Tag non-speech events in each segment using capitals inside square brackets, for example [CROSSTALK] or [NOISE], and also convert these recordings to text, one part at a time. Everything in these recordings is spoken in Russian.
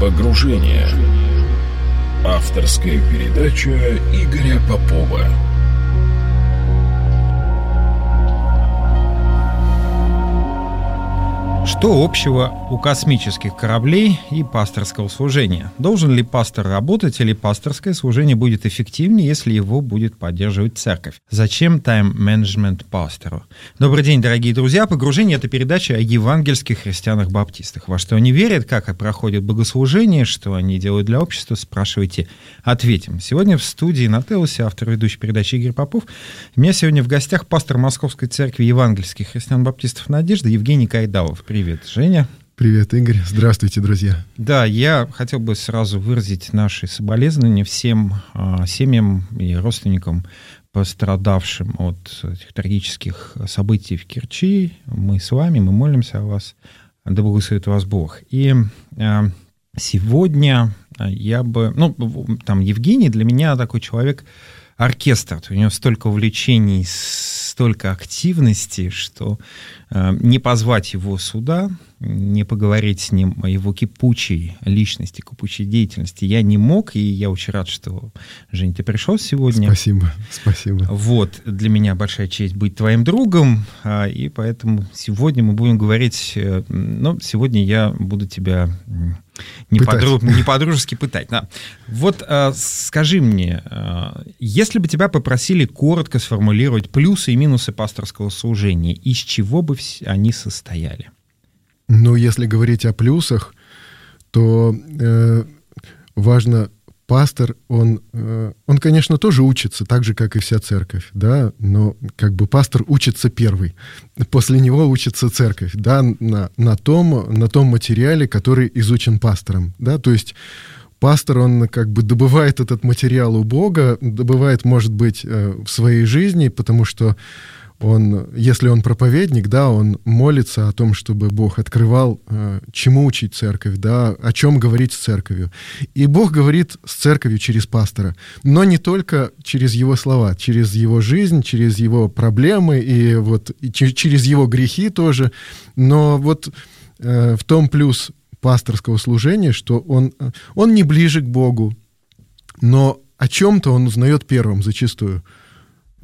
Погружение. Авторская передача Игоря Попова. Что общего у космических кораблей и пасторского служения? Должен ли пастор работать или пасторское служение будет эффективнее, если его будет поддерживать церковь? Зачем тайм-менеджмент пастору? Добрый день, дорогие друзья. Погружение — это передача о евангельских христианах-баптистах. Во что они верят, как проходит богослужение, что они делают для общества, спрашивайте, ответим. Сегодня в студии на Телосе, автор ведущей передачи Игорь Попов. У меня сегодня в гостях пастор Московской церкви евангельских христиан-баптистов «Надежда» Евгений Кайдалов. Привет, Женя. Привет, Игорь. Здравствуйте, друзья. Да, я хотел бы сразу выразить наши соболезнования всем э, семьям и родственникам, пострадавшим от этих трагических событий в Керчи. Мы с вами, мы молимся о вас. Да благословит вас Бог. И э, сегодня я бы... Ну, там Евгений для меня такой человек, оркестр. У него столько увлечений, столько активности, что не позвать его сюда, не поговорить с ним о его кипучей личности, кипучей деятельности я не мог, и я очень рад, что, Жень, ты пришел сегодня. Спасибо, спасибо. Вот, для меня большая честь быть твоим другом, а, и поэтому сегодня мы будем говорить, э, ну, сегодня я буду тебя не, подру, не по-дружески пытать. Да. Вот э, скажи мне, э, если бы тебя попросили коротко сформулировать плюсы и минусы пасторского служения, из чего бы они состояли? Ну, если говорить о плюсах, то э, важно пастор, он, э, он, конечно, тоже учится, так же, как и вся церковь, да, но как бы пастор учится первый, после него учится церковь, да, на, на, том, на том материале, который изучен пастором, да, то есть пастор, он как бы добывает этот материал у Бога, добывает, может быть, э, в своей жизни, потому что он, если он проповедник, да, он молится о том, чтобы Бог открывал, э, чему учить церковь, да, о чем говорить с церковью. И Бог говорит с церковью через пастора, но не только через его слова, через его жизнь, через его проблемы и вот и через его грехи тоже. Но вот э, в том плюс пасторского служения, что он, он не ближе к Богу, но о чем-то он узнает первым зачастую.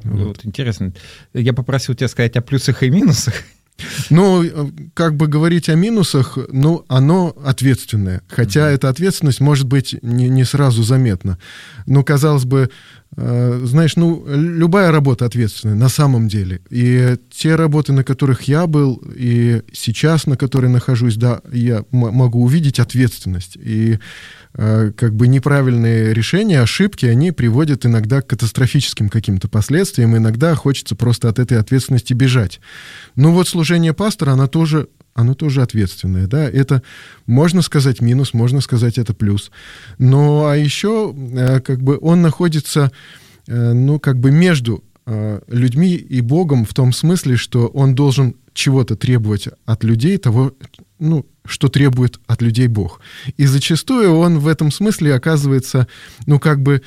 Вот. вот интересно. Я попросил тебя сказать о плюсах и минусах. Ну, как бы говорить о минусах, ну, оно ответственное. Хотя mm-hmm. эта ответственность может быть не, не сразу заметна. Ну, казалось бы, знаешь, ну, любая работа ответственная на самом деле. И те работы, на которых я был, и сейчас, на которой нахожусь, да, я могу увидеть ответственность. И Э, как бы неправильные решения, ошибки, они приводят иногда к катастрофическим каким-то последствиям, иногда хочется просто от этой ответственности бежать. Ну вот служение пастора, оно тоже оно тоже ответственное, да, это можно сказать минус, можно сказать это плюс. Но а еще э, как бы он находится, э, ну как бы между людьми и Богом в том смысле, что он должен чего-то требовать от людей, того, ну, что требует от людей Бог. И зачастую он в этом смысле оказывается, ну, как бы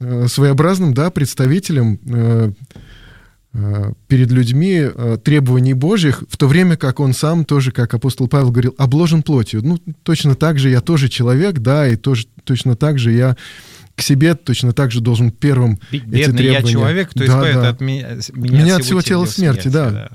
э, своеобразным, да, представителем э, э, перед людьми э, требований Божьих, в то время как он сам тоже, как апостол Павел говорил, обложен плотью. Ну, точно так же я тоже человек, да, и тоже, точно так же я к себе точно так же должен первым Бедный эти требования... я человек, кто да, да. от меня, меня, меня от всего тела смерти, смерти да. да.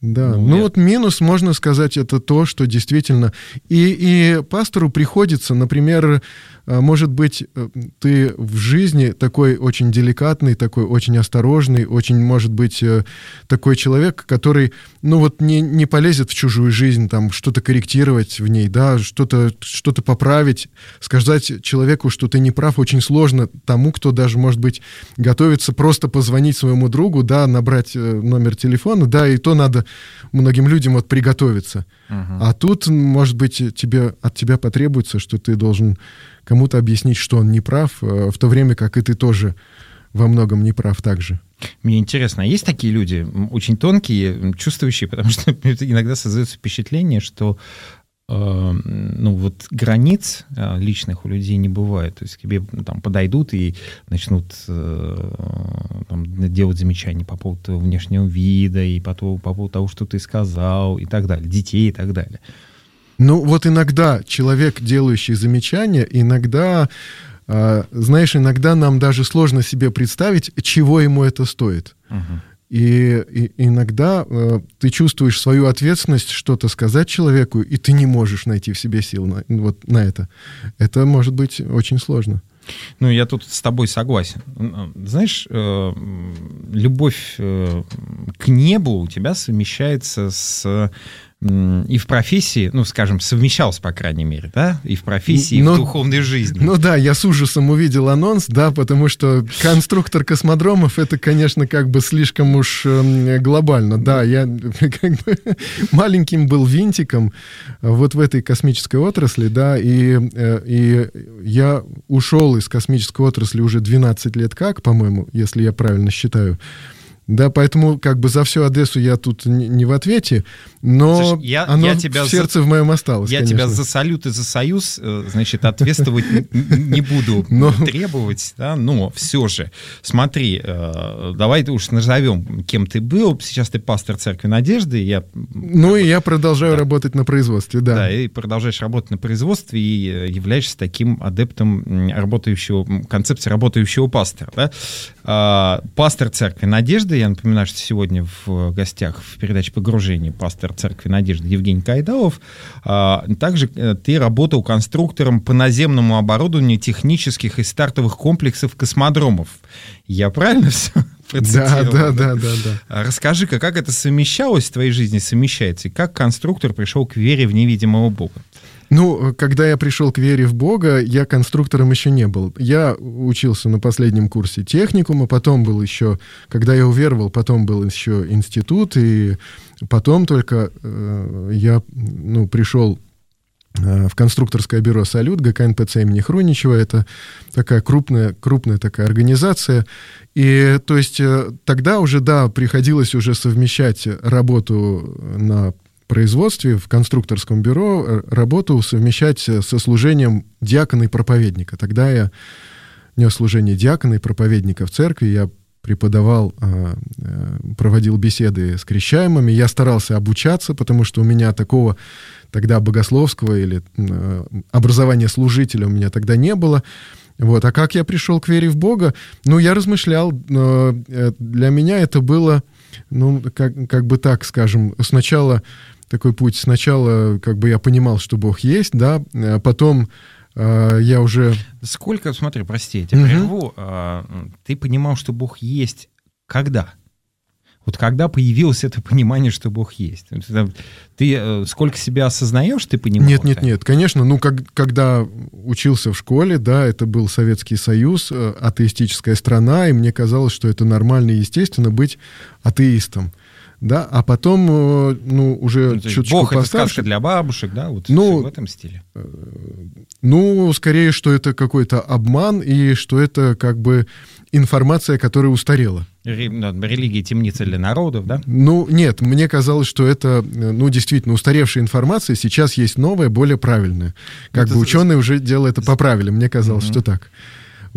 Да, ну, ну я... вот минус, можно сказать, это то, что действительно... И, и пастору приходится, например, может быть, э, ты в жизни такой очень деликатный, такой очень осторожный, очень, может быть, э, такой человек, который, ну вот, не, не полезет в чужую жизнь, там, что-то корректировать в ней, да, что-то что поправить, сказать человеку, что ты не прав, очень сложно тому, кто даже, может быть, готовится просто позвонить своему другу, да, набрать э, номер телефона, да, и то надо многим людям вот приготовиться. Uh-huh. А тут, может быть, тебе, от тебя потребуется, что ты должен кому-то объяснить, что он не прав, э, в то время как и ты тоже во многом не прав также. Мне интересно, а есть такие люди, очень тонкие, чувствующие, потому что [LAUGHS] иногда создается впечатление, что э, ну вот границ э, личных у людей не бывает. То есть к тебе там подойдут и начнут там, делать замечания по поводу внешнего вида и по, по поводу того, что ты сказал и так далее, детей и так далее. Ну, вот иногда человек, делающий замечания, иногда, э, знаешь, иногда нам даже сложно себе представить, чего ему это стоит. Угу. И, и иногда э, ты чувствуешь свою ответственность что-то сказать человеку, и ты не можешь найти в себе сил на, вот на это. Это может быть очень сложно. Ну, я тут с тобой согласен. Знаешь, э, любовь э, к небу у тебя совмещается с и в профессии, ну, скажем, совмещался, по крайней мере, да, и в профессии, но, и в духовной жизни. Ну да, я с ужасом увидел анонс, да, потому что конструктор космодромов это, конечно, как бы слишком уж э, глобально. Да, я [LAUGHS] как бы маленьким был винтиком вот в этой космической отрасли, да, и, э, и я ушел из космической отрасли уже 12 лет как, по-моему, если я правильно считаю. Да, поэтому как бы за всю Одессу я тут не, в ответе, но Слушай, я, оно я тебя в сердце за, в моем осталось. Я конечно. тебя за салют и за союз, э, значит, ответствовать не [LAUGHS] буду требовать, да, но все же, смотри, э, давай уж назовем, кем ты был. Сейчас ты пастор Церкви Надежды. Я, ну и я продолжаю работать на производстве, да. Да, и продолжаешь работать на производстве и э, являешься таким адептом работающего, концепции работающего пастора. Да? А, пастор Церкви Надежды я напоминаю, что сегодня в гостях в передаче «Погружение» пастор Церкви Надежды Евгений Кайдалов. А, также э, ты работал конструктором по наземному оборудованию технических и стартовых комплексов космодромов. Я правильно [LAUGHS] все? Да, да, да, да, да. А расскажи-ка, как это совмещалось в твоей жизни, совмещается, и как конструктор пришел к вере в невидимого Бога? Ну, когда я пришел к вере в Бога, я конструктором еще не был. Я учился на последнем курсе техникума, потом был еще, когда я уверовал, потом был еще институт, и потом только э, я ну, пришел э, в конструкторское бюро «Салют», ГКНПЦ имени Хруничева. Это такая крупная, крупная такая организация. И то есть э, тогда уже, да, приходилось уже совмещать работу на производстве, в конструкторском бюро э, работу совмещать со служением диакона и проповедника. Тогда я нес служение диакона и проповедника в церкви, я преподавал, э, э, проводил беседы с крещаемыми, я старался обучаться, потому что у меня такого тогда богословского или образования служителя у меня тогда не было. Вот. А как я пришел к вере в Бога? Ну, я размышлял. Для меня это было, ну, как, как бы так скажем, сначала такой путь. Сначала как бы я понимал, что Бог есть, да, а потом э, я уже... Сколько, смотри, прости, я тебя угу. прерву, э, ты понимал, что Бог есть когда? Вот когда появилось это понимание, что Бог есть? Ты, э, сколько себя осознаешь, ты понимаешь? Нет, нет, нет, конечно. Ну, как, когда учился в школе, да, это был Советский Союз, э, атеистическая страна, и мне казалось, что это нормально и естественно быть атеистом да, а потом, э, ну, уже ну, чуть-чуть Бог постарше... это сказка для бабушек, да, вот ну, в этом стиле. Э, ну, скорее, что это какой-то обман и что это как бы информация, которая устарела. Религия темница для народов, да? Ну, нет, мне казалось, что это, э, ну, действительно, устаревшая информация, сейчас есть новая, более правильная. Как это... бы ученые уже дело это поправили, мне казалось, угу. что так.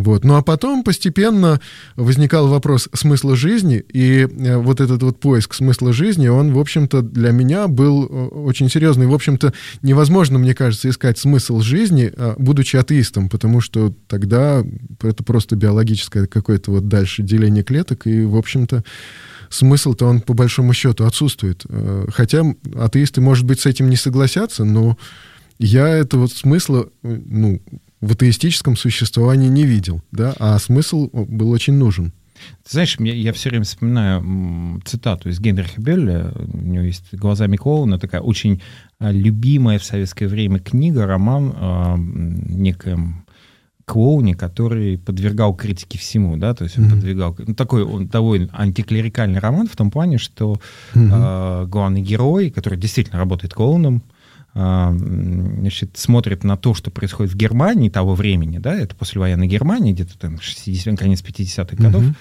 Вот. Ну а потом постепенно возникал вопрос смысла жизни, и э, вот этот вот поиск смысла жизни, он, в общем-то, для меня был э, очень серьезный. В общем-то, невозможно, мне кажется, искать смысл жизни, а, будучи атеистом, потому что тогда это просто биологическое какое-то вот дальше деление клеток, и, в общем-то, смысл-то он по большому счету отсутствует. Э, хотя атеисты, может быть, с этим не согласятся, но я этого смысла, ну, в атеистическом существовании не видел, да, а смысл был очень нужен. Ты знаешь, я, я все время вспоминаю цитату из Генриха Белля, у него есть «Глазами клоуна», такая очень а, любимая в советское время книга, роман о некоем клоуне, который подвергал критике всему, да, то есть он mm-hmm. подвергал, ну, такой он довольно антиклерикальный роман в том плане, что mm-hmm. э, главный герой, который действительно работает клоуном, значит, смотрит на то, что происходит в Германии того времени, да, это послевоенной Германии, где-то там 60, конец 50-х годов, mm-hmm.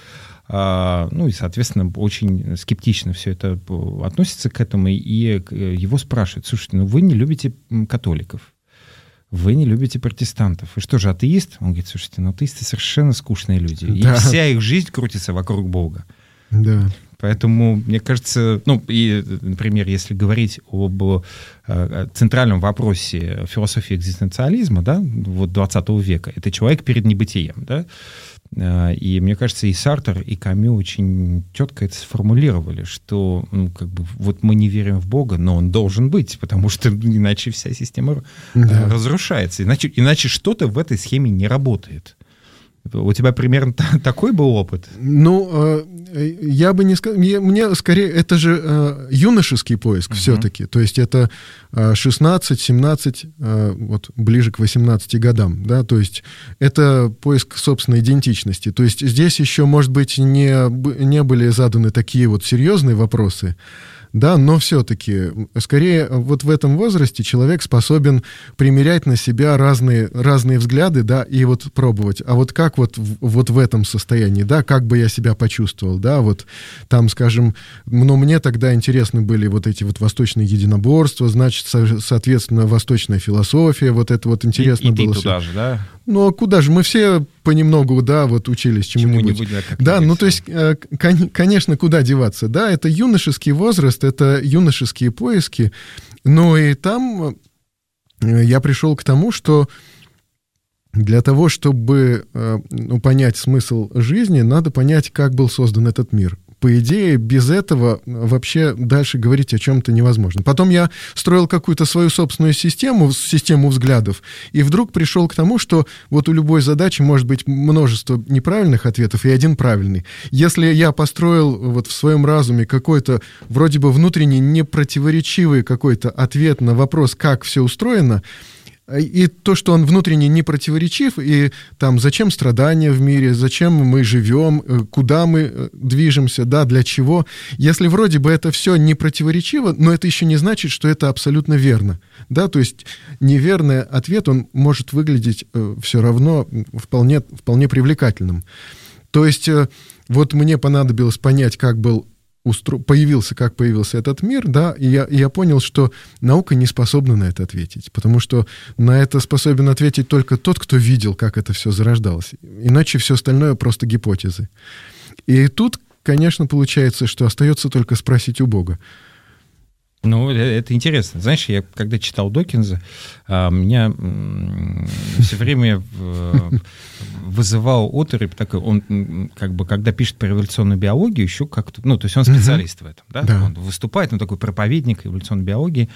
а, ну и, соответственно, очень скептично все это относится к этому, и его спрашивают, слушайте, ну вы не любите католиков, вы не любите протестантов. И что же, атеист? Он говорит, слушайте, ну атеисты совершенно скучные люди. Да. И вся их жизнь крутится вокруг Бога. Да. Поэтому, мне кажется, ну, и, например, если говорить об э, центральном вопросе философии экзистенциализма, да, вот 20 века, это человек перед небытием, да, э, и мне кажется, и Сартер, и Камю очень четко это сформулировали, что ну, как бы, вот мы не верим в Бога, но он должен быть, потому что иначе вся система э, да. разрушается, иначе, иначе что-то в этой схеме не работает. У тебя примерно такой был опыт? Ну, э, я бы не сказал... Мне скорее... Это же э, юношеский поиск uh-huh. все-таки. То есть это 16-17, э, вот ближе к 18 годам. Да? То есть это поиск собственной идентичности. То есть здесь еще, может быть, не, не были заданы такие вот серьезные вопросы, да, но все-таки, скорее, вот в этом возрасте человек способен примерять на себя разные, разные взгляды, да, и вот пробовать. А вот как вот, вот в этом состоянии, да, как бы я себя почувствовал, да, вот там, скажем, ну, мне тогда интересны были вот эти вот восточные единоборства, значит, со, соответственно, восточная философия, вот это вот интересно и, и было. ты туда же, да? Ну, а куда же? Мы все понемногу, да, вот учились чему-нибудь. чему-нибудь да, ну, то есть, э, конечно, куда деваться? Да, это юношеский возраст, это юношеские поиски. Но и там э, я пришел к тому, что для того, чтобы э, ну, понять смысл жизни, надо понять, как был создан этот мир по идее, без этого вообще дальше говорить о чем-то невозможно. Потом я строил какую-то свою собственную систему, систему взглядов, и вдруг пришел к тому, что вот у любой задачи может быть множество неправильных ответов и один правильный. Если я построил вот в своем разуме какой-то вроде бы внутренний непротиворечивый какой-то ответ на вопрос, как все устроено, и то, что он внутренне не противоречив, и там зачем страдания в мире, зачем мы живем, э, куда мы э, движемся, да, для чего. Если вроде бы это все не противоречиво, но это еще не значит, что это абсолютно верно. Да, то есть неверный ответ, он может выглядеть э, все равно вполне, вполне привлекательным. То есть вот мне понадобилось понять, как был устро... появился, как появился этот мир, да, и я, и я понял, что наука не способна на это ответить, потому что на это способен ответить только тот, кто видел, как это все зарождалось. Иначе все остальное просто гипотезы. И тут, конечно, получается, что остается только спросить у Бога. Ну, э, это интересно. Знаешь, я когда читал Докинза, а, меня все время вызывал оторопь такой, он как бы, когда пишет про эволюционную биологию, еще как-то, ну, то есть он специалист в этом, да? да, он выступает, он такой проповедник эволюционной биологии,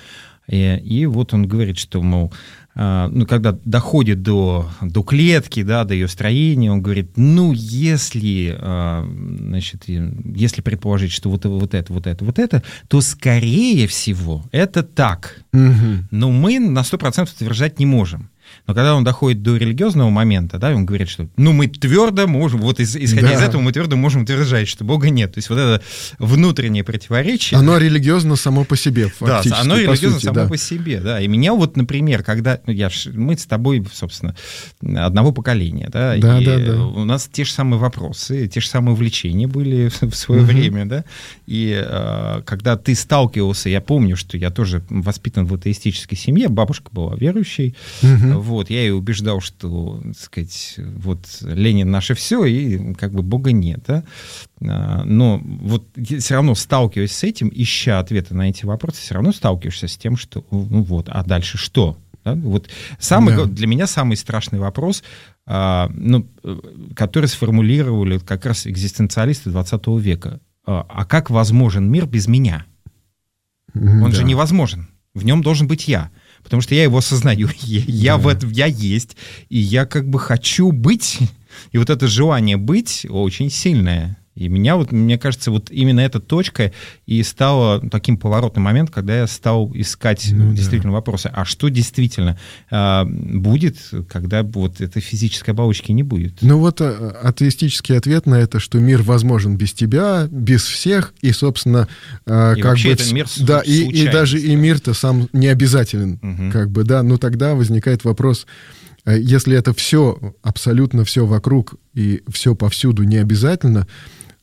и, и вот он говорит, что, мол, а, ну, когда доходит до, до клетки, да, до ее строения, он говорит, ну, если, а, значит, если предположить, что вот, вот это, вот это, вот это, то, скорее всего, это так. Угу. Но мы на 100% утверждать не можем. Но когда он доходит до религиозного момента, да, он говорит, что ну мы твердо можем, вот исходя да. из этого мы твердо можем утверждать, что Бога нет. То есть вот это внутреннее противоречие. Оно религиозно само по себе, фактически. Да, оно религиозно сути, само да. по себе, да. И меня вот, например, когда ну, я, мы с тобой, собственно, одного поколения, да, да, и да, да. у нас те же самые вопросы, те же самые увлечения были в свое угу. время, да. И э, когда ты сталкивался, я помню, что я тоже воспитан в атеистической семье, бабушка была верующей, угу. Вот, я и убеждал, что, так сказать, вот Ленин наше все, и как бы Бога нет, да. А, но вот все равно сталкиваясь с этим, ища ответы на эти вопросы, все равно сталкиваешься с тем, что, ну вот, а дальше что? Да? Вот самый, да. для меня самый страшный вопрос, а, ну, который сформулировали как раз экзистенциалисты 20 века. А, а как возможен мир без меня? Он да. же невозможен. В нем должен быть я потому что я его осознаю. [LAUGHS] Я, я в этом, я есть, и я как бы хочу быть. И вот это желание быть очень сильное. И меня вот, мне кажется, вот именно эта точка и стала таким поворотным моментом, когда я стал искать ну, действительно да. вопросы. А что действительно э, будет, когда вот этой физической оболочки не будет? Ну вот а, атеистический ответ на это, что мир возможен без тебя, без всех, и, собственно, э, и как бы... Это мир да, и, и даже и мир-то сам не обязателен, угу. как бы, да. Но тогда возникает вопрос, если это все, абсолютно все вокруг и все повсюду не обязательно,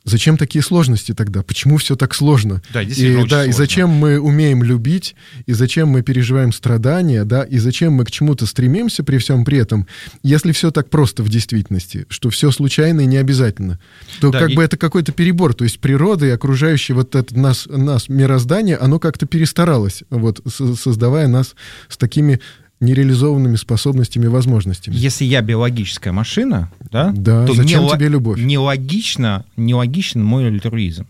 зачем такие сложности тогда? Почему все так сложно? Да, действительно, и, да, сложно. и зачем мы умеем любить, и зачем мы переживаем страдания, да, и зачем мы к чему-то стремимся при всем при этом, если все так просто в действительности, что все случайно и не обязательно, то Да, как и- бы это какой-то перебор, то есть природа и окружающее вот это нас, нас мироздание, оно как-то перестаралось, вот, со- создавая нас с такими нереализованными способностями и возможностями. Если я биологическая машина, да, Да, то зачем нело- тебе любовь? Нелогично, нелогичен мой альтруизм.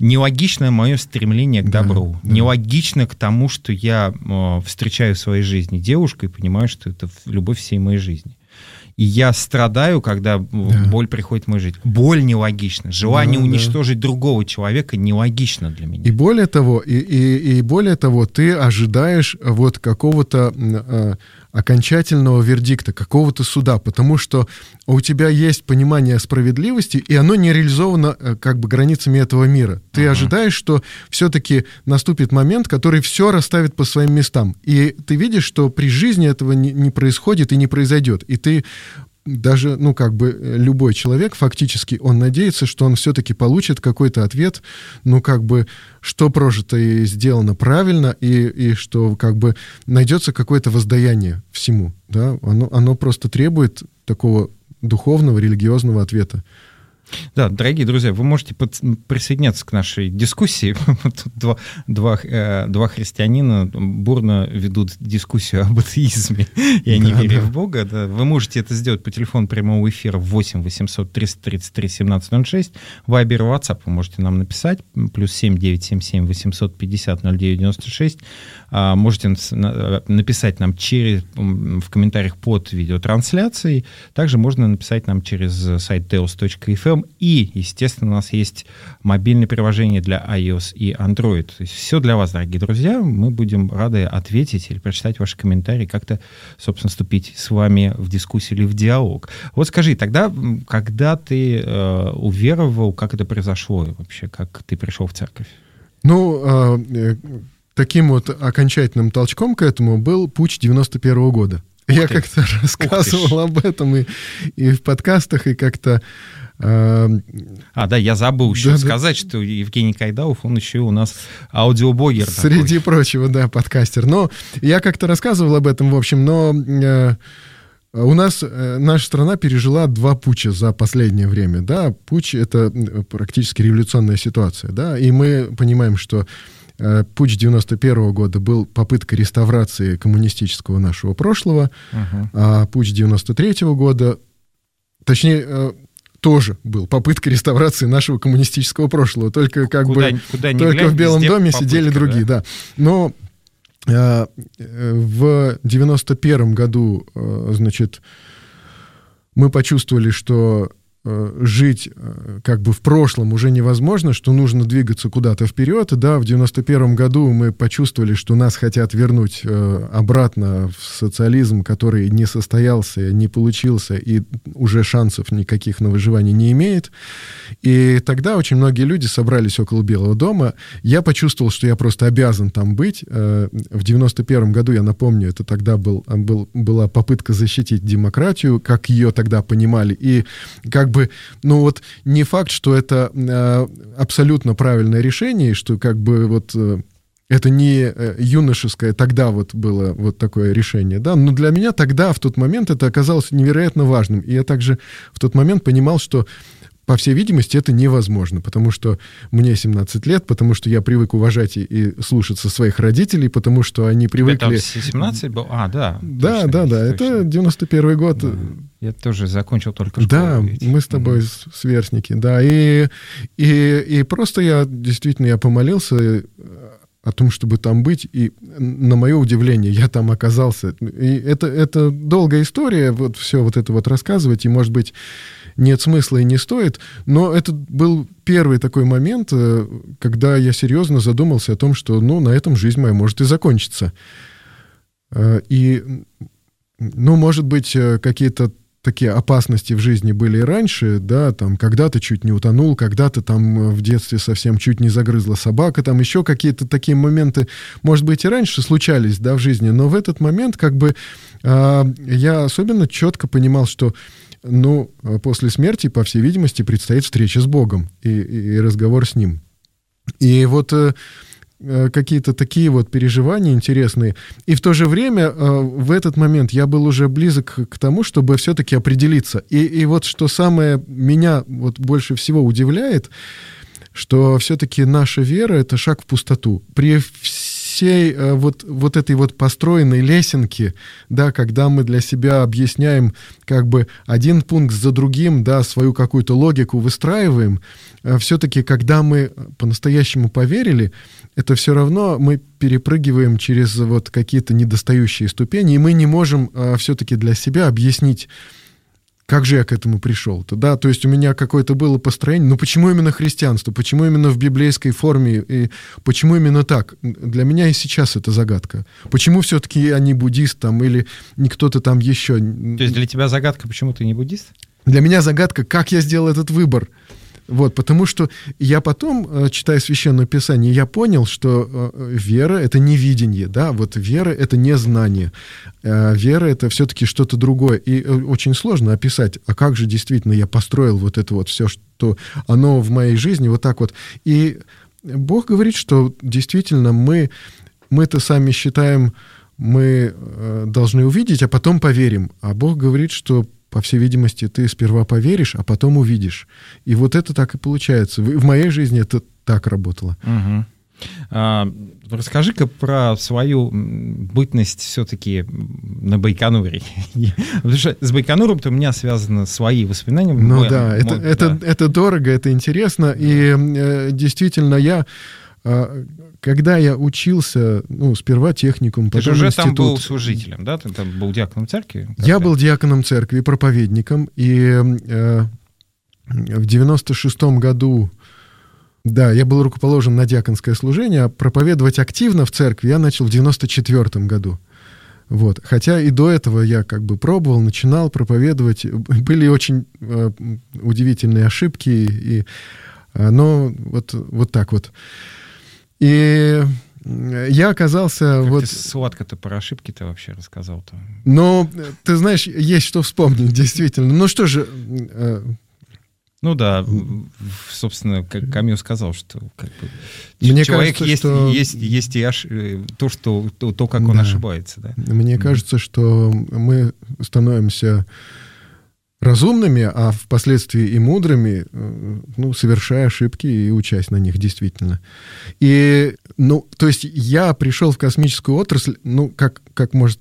Нелогично мое стремление к Да, добру. да. Нелогично к тому, что я э, встречаю в своей жизни девушку и понимаю, что это любовь всей моей жизни. И я страдаю, когда Да. боль приходит в мою жизнь. Боль нелогична. Желание Да, да. уничтожить другого человека нелогично для меня. И более того, и, и, и более того, ты ожидаешь вот какого-то э, окончательного вердикта, какого-то суда, потому что у тебя есть понимание справедливости, и оно не реализовано э, как бы границами этого мира. Ты Ага. ожидаешь, что все-таки наступит момент, который все расставит по своим местам. И ты видишь, что при жизни этого не, не происходит и не произойдет. И ты даже, ну, как бы э, любой человек, фактически, он надеется, что он все-таки получит какой-то ответ, ну, как бы, что прожито и сделано правильно, и, и что, как бы, найдется какое-то воздаяние всему, да, оно, оно просто требует такого духовного, религиозного ответа. Да, дорогие друзья, вы можете под- присоединяться к нашей дискуссии. [LAUGHS] Тут два, два, э, два христианина бурно ведут дискуссию об атеизме [LAUGHS] Да, неверии да. в Бога. Да. Вы можете это сделать по телефону прямого эфира 8 800 333 1706. Вайбер, WhatsApp вы можете нам написать. Плюс 7 977 850 0996. А, Можете написать нам через, в комментариях под видеотрансляцией. Также можно написать нам через сайт teos.fm. И, естественно, у нас есть мобильное приложение для iOS и Android. То есть все для вас, дорогие друзья. Мы будем рады ответить или прочитать ваши комментарии, как-то, собственно, вступить с вами в дискуссию или в диалог. Вот скажи, тогда, когда ты э, уверовал, как это произошло вообще, как ты пришел в церковь? Ну, а, э, таким вот окончательным толчком к этому был путь 91 года. Я ты. как-то рассказывал об этом и, и в подкастах, и как-то... а, А, да, я забыл еще Да, да. сказать, что Евгений Кайдалов, он еще у нас аудиоблогер. такой. Среди прочего, да, подкастер. Но я как-то рассказывал об этом, в общем, но э, у нас э, наша страна пережила два путча за последнее время, да. Путч — это м, практически революционная ситуация, да, и мы понимаем, что э, путч 91 года был попытка реставрации коммунистического нашего прошлого, Мгм. а путч 93 года, точнее, э, тоже был попытка реставрации нашего коммунистического прошлого, только как куда, бы куда только глянь, в Белом доме попытка, сидели другие, да. Но э, в 91 году, э, значит, мы почувствовали, что жить э, как бы в прошлом уже невозможно, что нужно двигаться куда-то вперед. Да, в 91 году мы почувствовали, что нас хотят вернуть э, обратно в социализм, который не состоялся, не получился и уже шансов никаких на выживание не имеет. И тогда очень многие люди собрались около Белого дома. Я почувствовал, что я просто обязан там быть. Э, В 91 году, я напомню, это тогда был, был, была попытка защитить демократию, как ее тогда понимали. И как бы, ну вот, не факт, что это э, абсолютно правильное решение, и что как бы вот... э, это не э, юношеское тогда вот было вот такое решение, да, но для меня тогда, в тот момент, это оказалось невероятно важным. И я также в тот момент понимал, что по всей видимости, это невозможно, потому что мне 17 лет, потому что я привык уважать и, и слушаться своих родителей, потому что они привыкли... 17 был? А, да. Да, точно, да, да, точно. это 91 год. Да. Я тоже закончил только школу. Да, ведь. мы с тобой с- сверстники, да. И, и, и просто я действительно я помолился э, о том, чтобы там быть, и на мое удивление, я там оказался. И это, это долгая история, вот все вот это вот рассказывать, и, может быть, нет смысла и не стоит, но это был первый такой момент, э, когда я серьезно задумался о том, что, ну, на этом жизнь моя может и закончиться. Э, И, ну, может быть, э, какие-то такие опасности в жизни были и раньше, да, там когда-то чуть не утонул, когда-то там в детстве совсем чуть не загрызла собака, там еще какие-то такие моменты, может быть, и раньше случались, да, в жизни, но в этот момент как бы э, я особенно четко понимал, что ну, после смерти, по всей видимости, предстоит встреча с Богом и, и разговор с Ним. И вот Э, какие-то такие вот переживания интересные. И в то же время э, в этот момент я был уже близок к тому, чтобы все-таки определиться. И, и вот что самое меня вот больше всего удивляет, что все-таки наша вера — это шаг в пустоту. При всей э, вот, вот этой вот построенной лесенке, да, когда мы для себя объясняем как бы один пункт за другим, да, свою какую-то логику выстраиваем, все-таки, когда мы по-настоящему поверили, это все равно мы перепрыгиваем через вот какие-то недостающие ступени, и мы не можем а, все-таки для себя объяснить, как же я к этому пришел-то, да, то есть у меня какое-то было построение, но почему именно христианство, почему именно в библейской форме, и почему именно так? Для меня и сейчас это загадка. Почему все-таки я не буддист там, или не кто-то там еще? То есть для тебя загадка, почему ты не буддист? Для меня загадка, как я сделал этот выбор. Вот, потому что я потом, э, читая Священное Писание, я понял, что э, вера — это не видение, да, вот вера — это не знание. Э, вера — это все-таки что-то другое. И очень сложно описать, а как же действительно я построил вот это вот все, что оно в моей жизни вот так вот. И Бог говорит, что действительно мы, мы это сами считаем, мы должны увидеть, а потом поверим. А Бог говорит, что по всей видимости, ты сперва поверишь, а потом увидишь. И вот это так и получается. В моей жизни это так работало. Угу. А, расскажи-ка про свою бытность все-таки на Байконуре. [LAUGHS] Потому что с Байконуром-то у меня связаны свои воспоминания. Ну мой, да, мой, это, да, это, это дорого, это интересно. И э, действительно, я э, когда я учился, ну, сперва техникум, потом Ты же уже институт. там был служителем, да? Ты там был диаконом церкви? Я был диаконом церкви, проповедником, и э, в 96-м году, да, я был рукоположен на диаконское служение, а проповедовать активно в церкви я начал в 94-м году. Вот. Хотя и до этого я как бы пробовал, начинал проповедовать. [LAUGHS] Были очень э, удивительные ошибки, и, э, но вот, вот так вот. И я оказался как вот... Ты сладко-то про ошибки-то вообще рассказал-то. Ну, ты знаешь, есть что вспомнить, действительно. Ну что же... Э, ну да, собственно, как Камил сказал, что как бы, Мне человек кажется, есть, что... есть, есть и ош... Э, то, что, то, то как да. он ошибается. Да? Мне mm. кажется, что мы становимся разумными, а впоследствии и мудрыми, э, ну, совершая ошибки и учась на них действительно. И, ну, то есть я пришел в космическую отрасль, ну, как, как может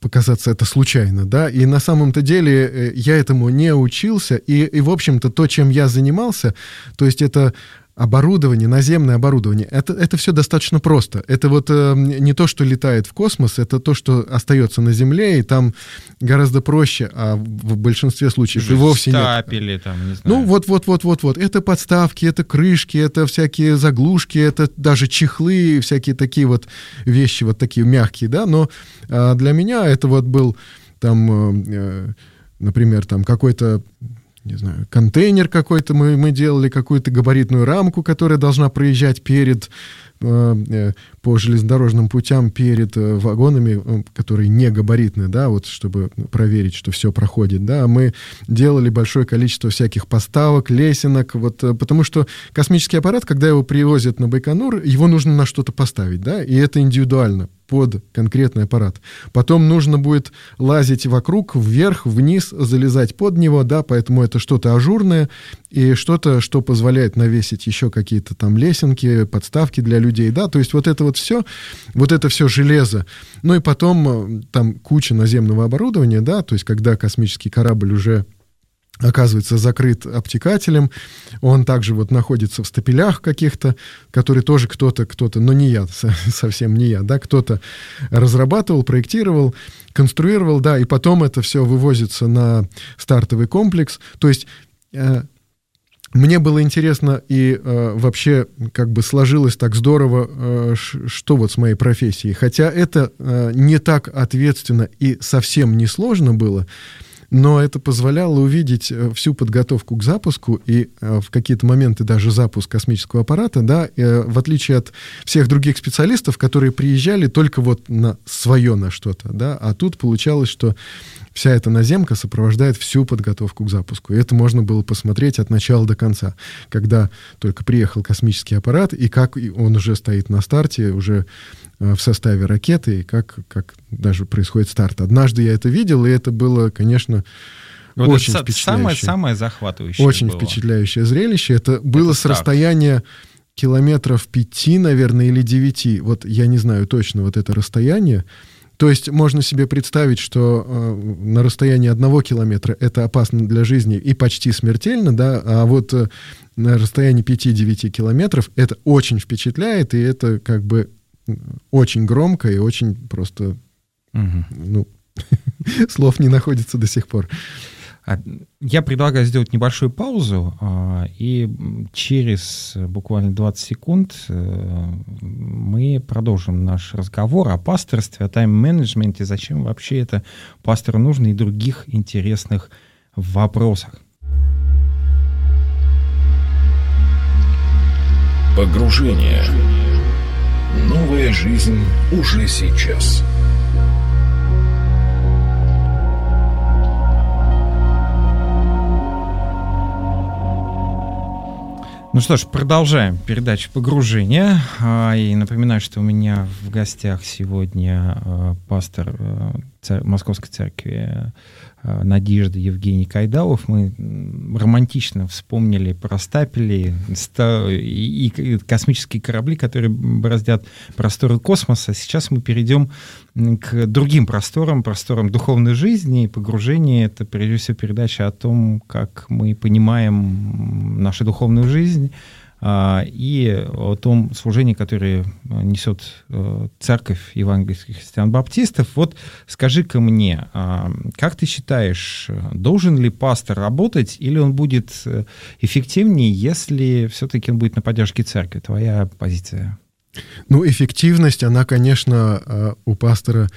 показаться это случайно, да, и на самом-то деле э, я этому не учился, и, и в общем-то, то, чем я занимался, то есть это оборудование, наземное оборудование, это, это все достаточно просто. Это вот э, не то, что летает в космос, это то, что остается на Земле, и там гораздо проще, а в большинстве случаев и вовсе Стапели, нет. там, не знаю. Ну, вот-вот-вот-вот-вот. Это подставки, это крышки, это всякие заглушки, это даже чехлы, всякие такие вот вещи, вот такие мягкие, да, но э, для меня это вот был там, э, например, там какой-то не знаю, контейнер какой-то мы, мы делали, какую-то габаритную рамку, которая должна проезжать перед Э, э, по железнодорожным путям перед э, вагонами, которые не габаритные, да, вот чтобы проверить, что все проходит, да, мы делали большое количество всяких поставок, лесенок, вот, потому что космический аппарат, когда его привозят на Байконур, его нужно на что-то поставить, да, и это индивидуально под конкретный аппарат. Потом нужно будет лазить вокруг, вверх, вниз, залезать под него, да, поэтому это что-то ажурное и что-то, что позволяет навесить еще какие-то там лесенки, подставки для людей, да, то есть вот это вот все, вот это все железо, ну и потом э, там куча наземного оборудования, да, то есть когда космический корабль уже оказывается закрыт обтекателем, он также вот находится в стапелях каких-то, которые тоже кто-то, кто-то, но не я, совсем не я, да, кто-то разрабатывал, проектировал, конструировал, да, и потом это все вывозится на стартовый комплекс, то есть э, мне было интересно и э, вообще как бы сложилось так здорово, э, что вот с моей профессией. Хотя это э, не так ответственно и совсем не сложно было, но это позволяло увидеть э, всю подготовку к запуску и э, в какие-то моменты даже запуск космического аппарата, да, э, в отличие от всех других специалистов, которые приезжали только вот на свое на что-то, да, а тут получалось, что вся эта наземка сопровождает всю подготовку к запуску. И это можно было посмотреть от начала до конца, когда только приехал космический аппарат, и как он уже стоит на старте, уже э, в составе ракеты, и как, как даже происходит старт. Однажды я это видел, и это было, конечно, вот очень это впечатляющее. Самое, самое захватывающее Очень было. впечатляющее зрелище. Это было это с старт. расстояния километров пяти, наверное, или девяти. Вот я не знаю точно вот это расстояние. То есть можно себе представить, что э, на расстоянии одного километра это опасно для жизни и почти смертельно, да, а вот э, на расстоянии 5-9 километров это очень впечатляет, и это как бы очень громко и очень просто, угу. ну, [LAUGHS] слов не находится до сих пор. А, я предлагаю сделать небольшую паузу, а, и через буквально 20 секунд э, мы продолжим наш разговор о пасторстве, о тайм-менеджменте, зачем вообще это пастору нужно и других интересных вопросах. Погружение. Новая жизнь уже сейчас. Ну что ж, продолжаем передачу погружения. А, и напоминаю, что у меня в гостях сегодня а, пастор а, Московской церкви Э, Надежды Евгений Кайдалов. Мы романтично вспомнили про стапели и космические корабли, которые бороздят просторы космоса. Сейчас мы перейдем к другим просторам, просторам духовной жизни и погружения. Это, прежде всего, передача о том, как мы понимаем нашу духовную жизнь, и о том служении, которое э, несет э, церковь евангельских христиан-баптистов. Вот скажи-ка мне, а, как ты считаешь, должен ли пастор работать, или он будет э, эффективнее, если все-таки он будет на поддержке церкви? Твоя позиция? Ну, эффективность, она, конечно, у пастора а,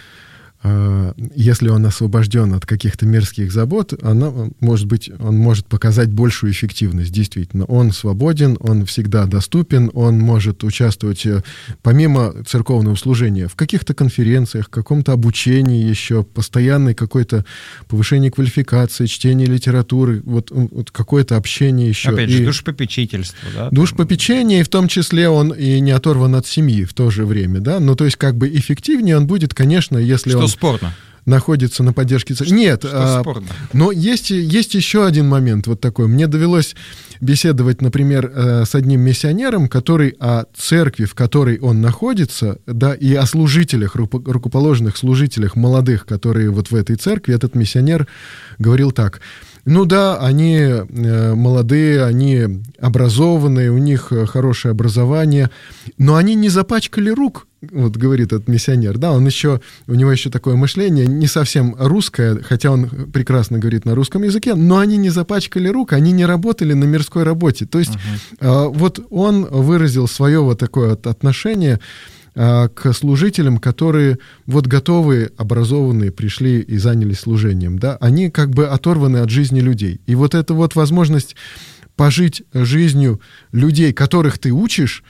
если он освобожден от каких-то мирских забот, она, может быть, он может показать большую эффективность, действительно. Он свободен, он всегда доступен, он может участвовать э, помимо церковного служения в каких-то конференциях, в каком-то обучении еще, постоянное какое-то повышение квалификации, чтение литературы, вот, вот какое-то общение еще. Опять же, и душпопечительство, да? Душпопечение, и в том числе он и не оторван от семьи в то же время, да, ну, то есть как бы эффективнее он будет, конечно, если Что он спорно находится на поддержке церкви. Нет, что а, спорно. но есть, есть еще один момент вот такой. Мне довелось беседовать, например, э, с одним миссионером, который о церкви, в которой он находится, да, и о служителях, рукоположенных служителях молодых, которые вот в этой церкви, этот миссионер говорил так – ну да, они э, молодые, они образованные, у них э, хорошее образование, но они не запачкали рук, вот говорит этот миссионер, да, он еще, у него еще такое мышление не совсем русское, хотя он прекрасно говорит на русском языке, но они не запачкали рук, они не работали на мирской работе. То есть uh-huh. э, вот он выразил свое вот такое вот отношение к служителям, которые вот готовые, образованные, пришли и занялись служением, да, они как бы оторваны от жизни людей. И вот эта вот возможность пожить жизнью людей, которых ты учишь,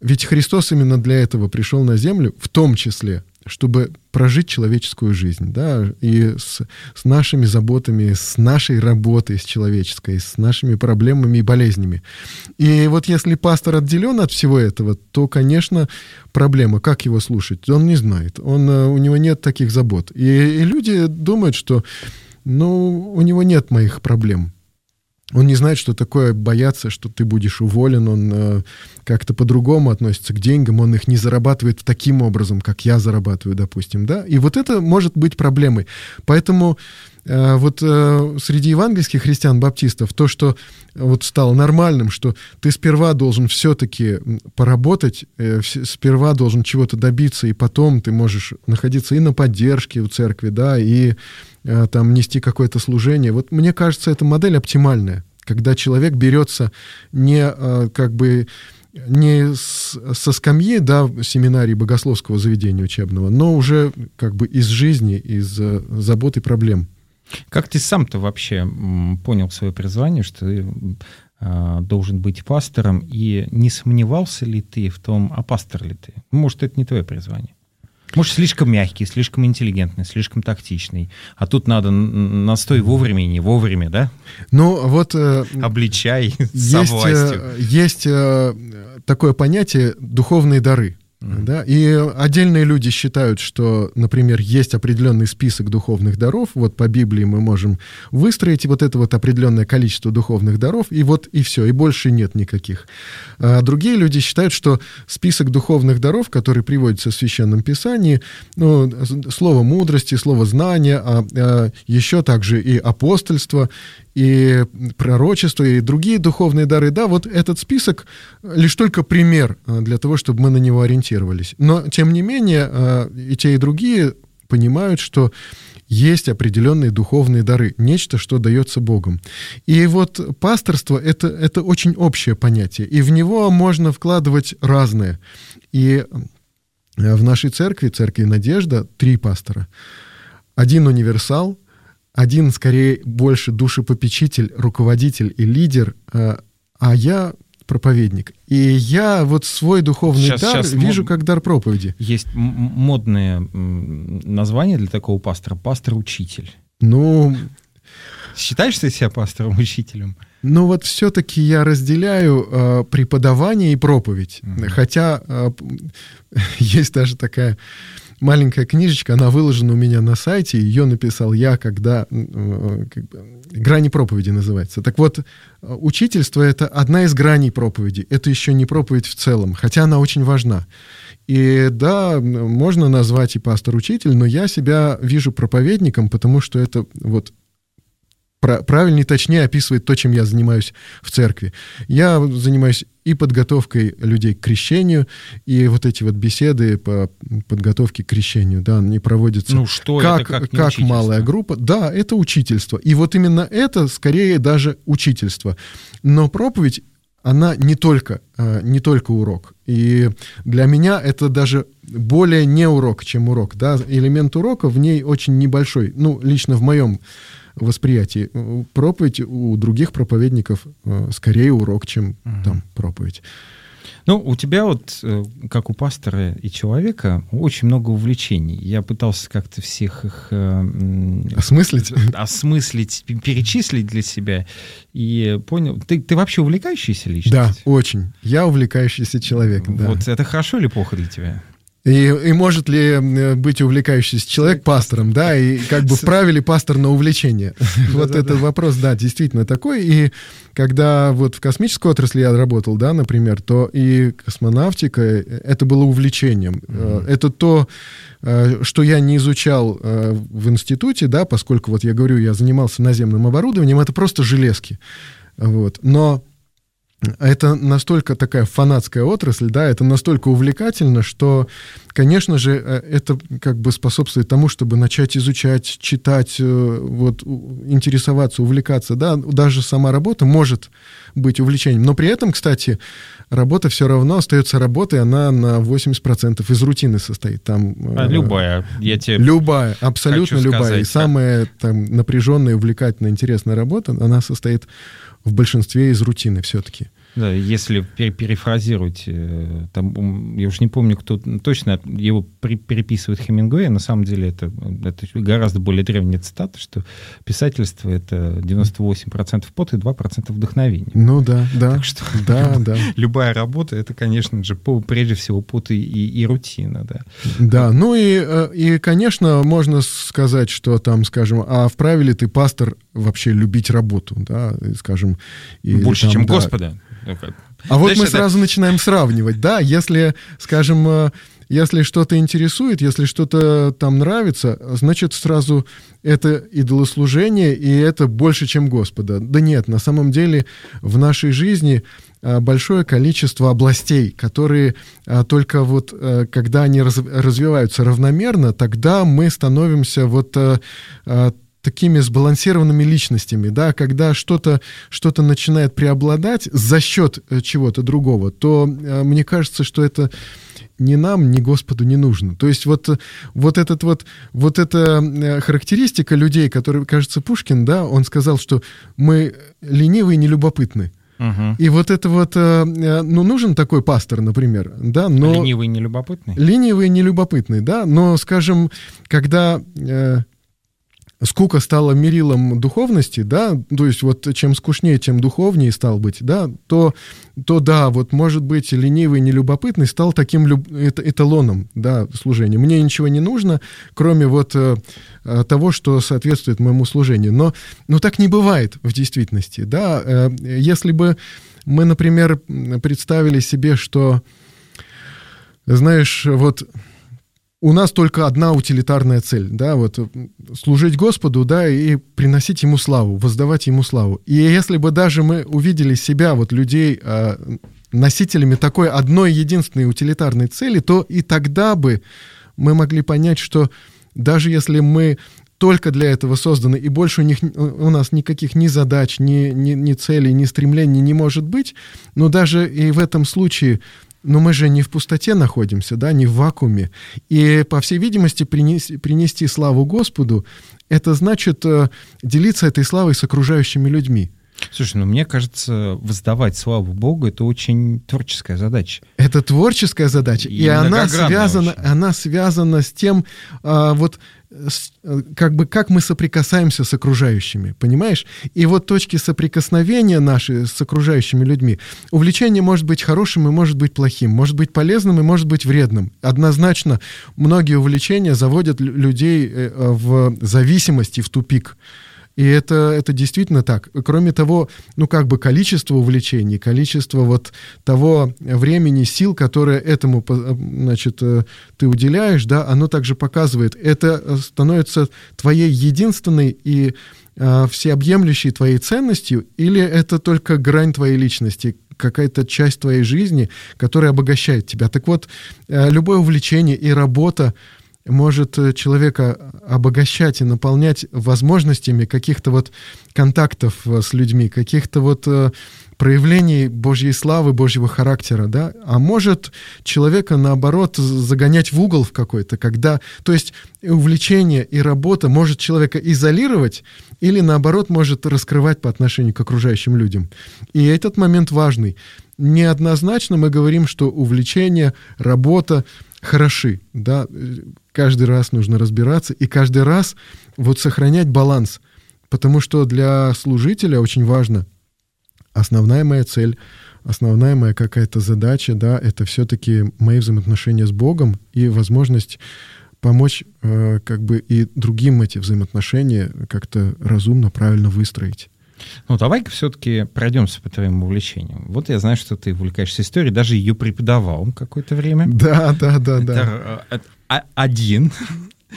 ведь Христос именно для этого пришел на землю, в том числе чтобы прожить человеческую жизнь, да, и с, с нашими заботами, с нашей работой, с человеческой, с нашими проблемами и болезнями. И вот если пастор отделен от всего этого, то, конечно, проблема, как его слушать, он не знает, он, э, у него нет таких забот. И, и люди думают, что, ну, у него нет моих проблем. Он не знает, что такое бояться, что ты будешь уволен, он э, как-то по-другому относится к деньгам, он их не зарабатывает таким образом, как я зарабатываю, допустим, да, и вот это может быть проблемой. Поэтому э, вот э, среди евангельских христиан-баптистов то, что вот стало нормальным, что ты сперва должен все-таки поработать, э, сперва должен чего-то добиться, и потом ты можешь находиться и на поддержке у церкви, да, и Э, там нести какое-то служение. Вот мне кажется, эта модель оптимальная, когда человек берется не э, как бы не с, со скамьи, да, семинарии богословского заведения учебного, но уже как бы из жизни, из э, забот и проблем. Как ты сам-то вообще понял свое призвание, что ты должен быть пастором, и не сомневался ли ты в том, а пастор ли ты? Может, это не твое призвание? Может, слишком мягкий, слишком интеллигентный, слишком тактичный. А тут надо настой вовремя и не вовремя, да? Ну, вот... Э, Обличай есть, э, есть э, такое понятие «духовные дары». Да? И отдельные люди считают, что, например, есть определенный список духовных даров. Вот по Библии мы можем выстроить вот это вот определенное количество духовных даров, и вот и все, и больше нет никаких. А другие люди считают, что список духовных даров, который приводится в Священном Писании, ну, слово мудрости, слово знания, а, а еще также и апостольство, и пророчество, и другие духовные дары. Да, вот этот список лишь только пример а, для того, чтобы мы на него ориентировались. Но, тем не менее, а, и те, и другие понимают, что есть определенные духовные дары, нечто, что дается Богом. И вот пасторство это, — это очень общее понятие, и в него можно вкладывать разное. И в нашей церкви, церкви Надежда, три пастора. Один универсал — один скорее больше душепопечитель, руководитель и лидер, э, а я проповедник. И я вот свой духовный сейчас, дар сейчас вижу мод... как дар проповеди. Есть модное название для такого пастора — пастор-учитель. Ну... Считаешь ты себя пастором-учителем? Ну вот все-таки я разделяю э, преподавание и проповедь. Mm-hmm. Хотя э, [LAUGHS] есть даже такая маленькая книжечка, она выложена у меня на сайте, ее написал я, когда э, как бы, «Грани проповеди» называется. Так вот, учительство — это одна из граней проповеди. Это еще не проповедь в целом, хотя она очень важна. И да, можно назвать и пастор-учитель, но я себя вижу проповедником, потому что это вот правильнее, точнее описывает то, чем я занимаюсь в церкви. Я занимаюсь и подготовкой людей к крещению, и вот эти вот беседы по подготовке к крещению, да, они проводятся ну, что как, это, как, как малая группа. Да, это учительство. И вот именно это скорее даже учительство. Но проповедь она не только, э, не только урок. И для меня это даже более не урок, чем урок. Да? Элемент урока в ней очень небольшой. Ну, лично в моем восприятии. Проповедь у других проповедников э, скорее урок, чем угу. там проповедь. Ну, у тебя вот, э, как у пастора и человека, очень много увлечений. Я пытался как-то всех их... Э, осмыслить? [LAUGHS] Осмыслить, перечислить для себя. И понял... Ты, ты вообще увлекающийся личность? Да, очень. Я увлекающийся человек, да. Вот это хорошо или плохо для тебя? И, и может ли быть увлекающийся человек пастором, да, и как бы вправе ли пастор на увлечение? [LAUGHS] Вот этот вопрос, да, действительно такой. И когда вот в космической отрасли я работал, да, например, то и космонавтика, э, это было увлечением. Это то, э, что я не изучал э, в институте, да, поскольку, вот я говорю, я занимался наземным оборудованием, это просто железки. Вот. Но это настолько такая фанатская отрасль, да, это настолько увлекательно, что, конечно же, э, это как бы способствует тому, чтобы начать изучать, читать, э, вот, интересоваться, увлекаться, да, даже сама работа может быть увлечением. Но при этом, кстати, работа все равно остается работой, она на 80% из рутины состоит. Там, а, э, любая, я тебе Любая, абсолютно любая. Сказать, и самая там, напряженная, увлекательная, интересная работа, она состоит в большинстве из рутины все-таки. Да, если перефразировать, э, там, я уж не помню, кто точно его переписывает Хемингуэй, на самом деле это, это гораздо более древняя цитата, что писательство — это 98% пота и 2% вдохновения. Ну да, да. Так что [LAUGHS] да, да. любая работа — это, конечно же, прежде всего пот и, и рутина. Да, да ну и, э, и, конечно, можно сказать, что там, скажем, а вправе ли ты, пастор, вообще любить работу, да, скажем. И, Больше, там, чем да, Господа. А вот мы сразу начинаем сравнивать, да, если, скажем, э, если что-то интересует, если что-то там нравится, значит, сразу это идолослужение, и это больше, чем Господа. Да нет, на самом деле в нашей жизни э, большое количество областей, которые э, только вот когда они развиваются равномерно, тогда мы становимся вот такими сбалансированными личностями, да, когда что-то что начинает преобладать за счет э, чего-то другого, то э, мне кажется, что это ни нам, ни Господу не нужно. То есть вот, вот, этот вот, вот эта э, характеристика людей, которые, кажется, Пушкин, да, он сказал, что мы ленивые и нелюбопытны. Угу. И вот это вот, ну, нужен такой пастор, например, да, но... Ленивый и нелюбопытный? Ленивый и нелюбопытный, да, но, скажем, когда скука стала мерилом духовности, да, то есть вот чем скучнее, тем духовнее стал быть, да, то, то да, вот может быть ленивый, нелюбопытный стал таким люб... эталоном, да, служения. Мне ничего не нужно, кроме вот э, э, того, что соответствует моему служению. Но, но так не бывает в действительности, да. Э, если бы мы, например, представили себе, что, знаешь, вот у нас только одна утилитарная цель, да, вот служить Господу, да, и приносить Ему славу, воздавать Ему славу. И если бы даже мы увидели себя, вот людей, а, носителями такой одной единственной утилитарной цели, то и тогда бы мы могли понять, что даже если мы только для этого созданы, и больше у них у нас никаких ни задач, ни, ни, ни целей, ни стремлений не может быть, но даже и в этом случае но мы же не в пустоте находимся, да, не в вакууме. И, по всей видимости, принести, принести славу Господу, это значит э, делиться этой славой с окружающими людьми. Слушай, ну мне кажется, воздавать славу Богу это очень творческая задача. Это творческая задача, и, и она связана, очень. она связана с тем, а, вот как бы как мы соприкасаемся с окружающими, понимаешь? И вот точки соприкосновения наши с окружающими людьми. Увлечение может быть хорошим и может быть плохим, может быть полезным и может быть вредным. Однозначно многие увлечения заводят людей э, в зависимости, в тупик. И это, это действительно так. Кроме того, ну как бы количество увлечений, количество вот того времени, сил, которое этому, значит, э, ты уделяешь, да, оно также показывает, это э, становится твоей единственной и э, всеобъемлющей твоей ценностью, или это только грань твоей личности, какая-то часть твоей жизни, которая обогащает тебя. Так вот, э, любое увлечение и работа, может э, человека обогащать и наполнять возможностями каких-то вот контактов э, с людьми, каких-то вот э, проявлений Божьей славы, Божьего характера, да, а может человека, наоборот, загонять в угол в какой-то, когда, то есть увлечение и работа может человека изолировать или, наоборот, может раскрывать по отношению к окружающим людям. И этот момент важный. Неоднозначно мы говорим, что увлечение, работа хороши, да, каждый раз нужно разбираться и каждый раз вот сохранять баланс, потому что для служителя очень важно основная моя цель, основная моя какая-то задача, да, это все-таки мои взаимоотношения с Богом и возможность помочь э, как бы и другим эти взаимоотношения как-то разумно, правильно выстроить. Ну, давай-ка все-таки пройдемся по твоим увлечениям. Вот я знаю, что ты увлекаешься историей, даже ее преподавал какое-то время. Да, да, да, да. Это, а, один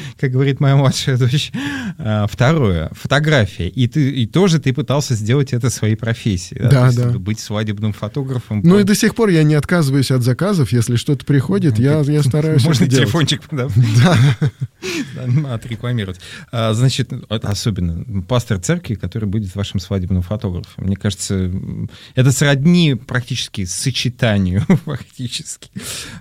[LAUGHS] как говорит моя младшая дочь. А, второе, фотография. И ты и тоже ты пытался сделать это своей профессией. Да, да. да. Быть свадебным фотографом. Ну и до сих пор я не отказываюсь от заказов. Если что-то приходит, я, я стараюсь Можно это телефончик да? [LAUGHS] Отрекламировать. А, значит, особенно пастор церкви, который будет вашим свадебным фотографом. Мне кажется, это сродни практически сочетанию [LAUGHS] фактически.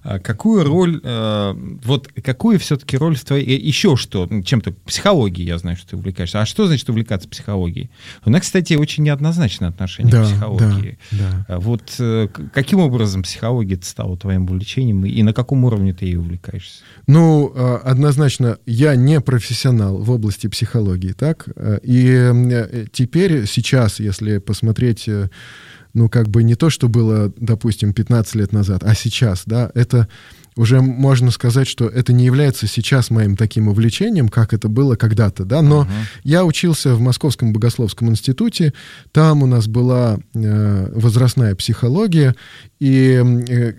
А какую роль, вот какую все-таки роль в твоей еще что, ну, чем-то, психологией, я знаю, что ты увлекаешься. А что значит увлекаться психологией? У нас, кстати, очень неоднозначное отношение да, к психологии. Да, да. А вот э, каким образом психология стала твоим увлечением, и на каком уровне ты ей увлекаешься? Ну, а, однозначно, я не профессионал в области психологии, так? И э, теперь, сейчас, если посмотреть э, ну, как бы не то, что было, допустим, 15 лет назад, а сейчас, да, это уже можно сказать, что это не является сейчас моим таким увлечением, как это было когда-то, да, но uh-huh. я учился в Московском богословском институте, там у нас была э, возрастная психология, и э,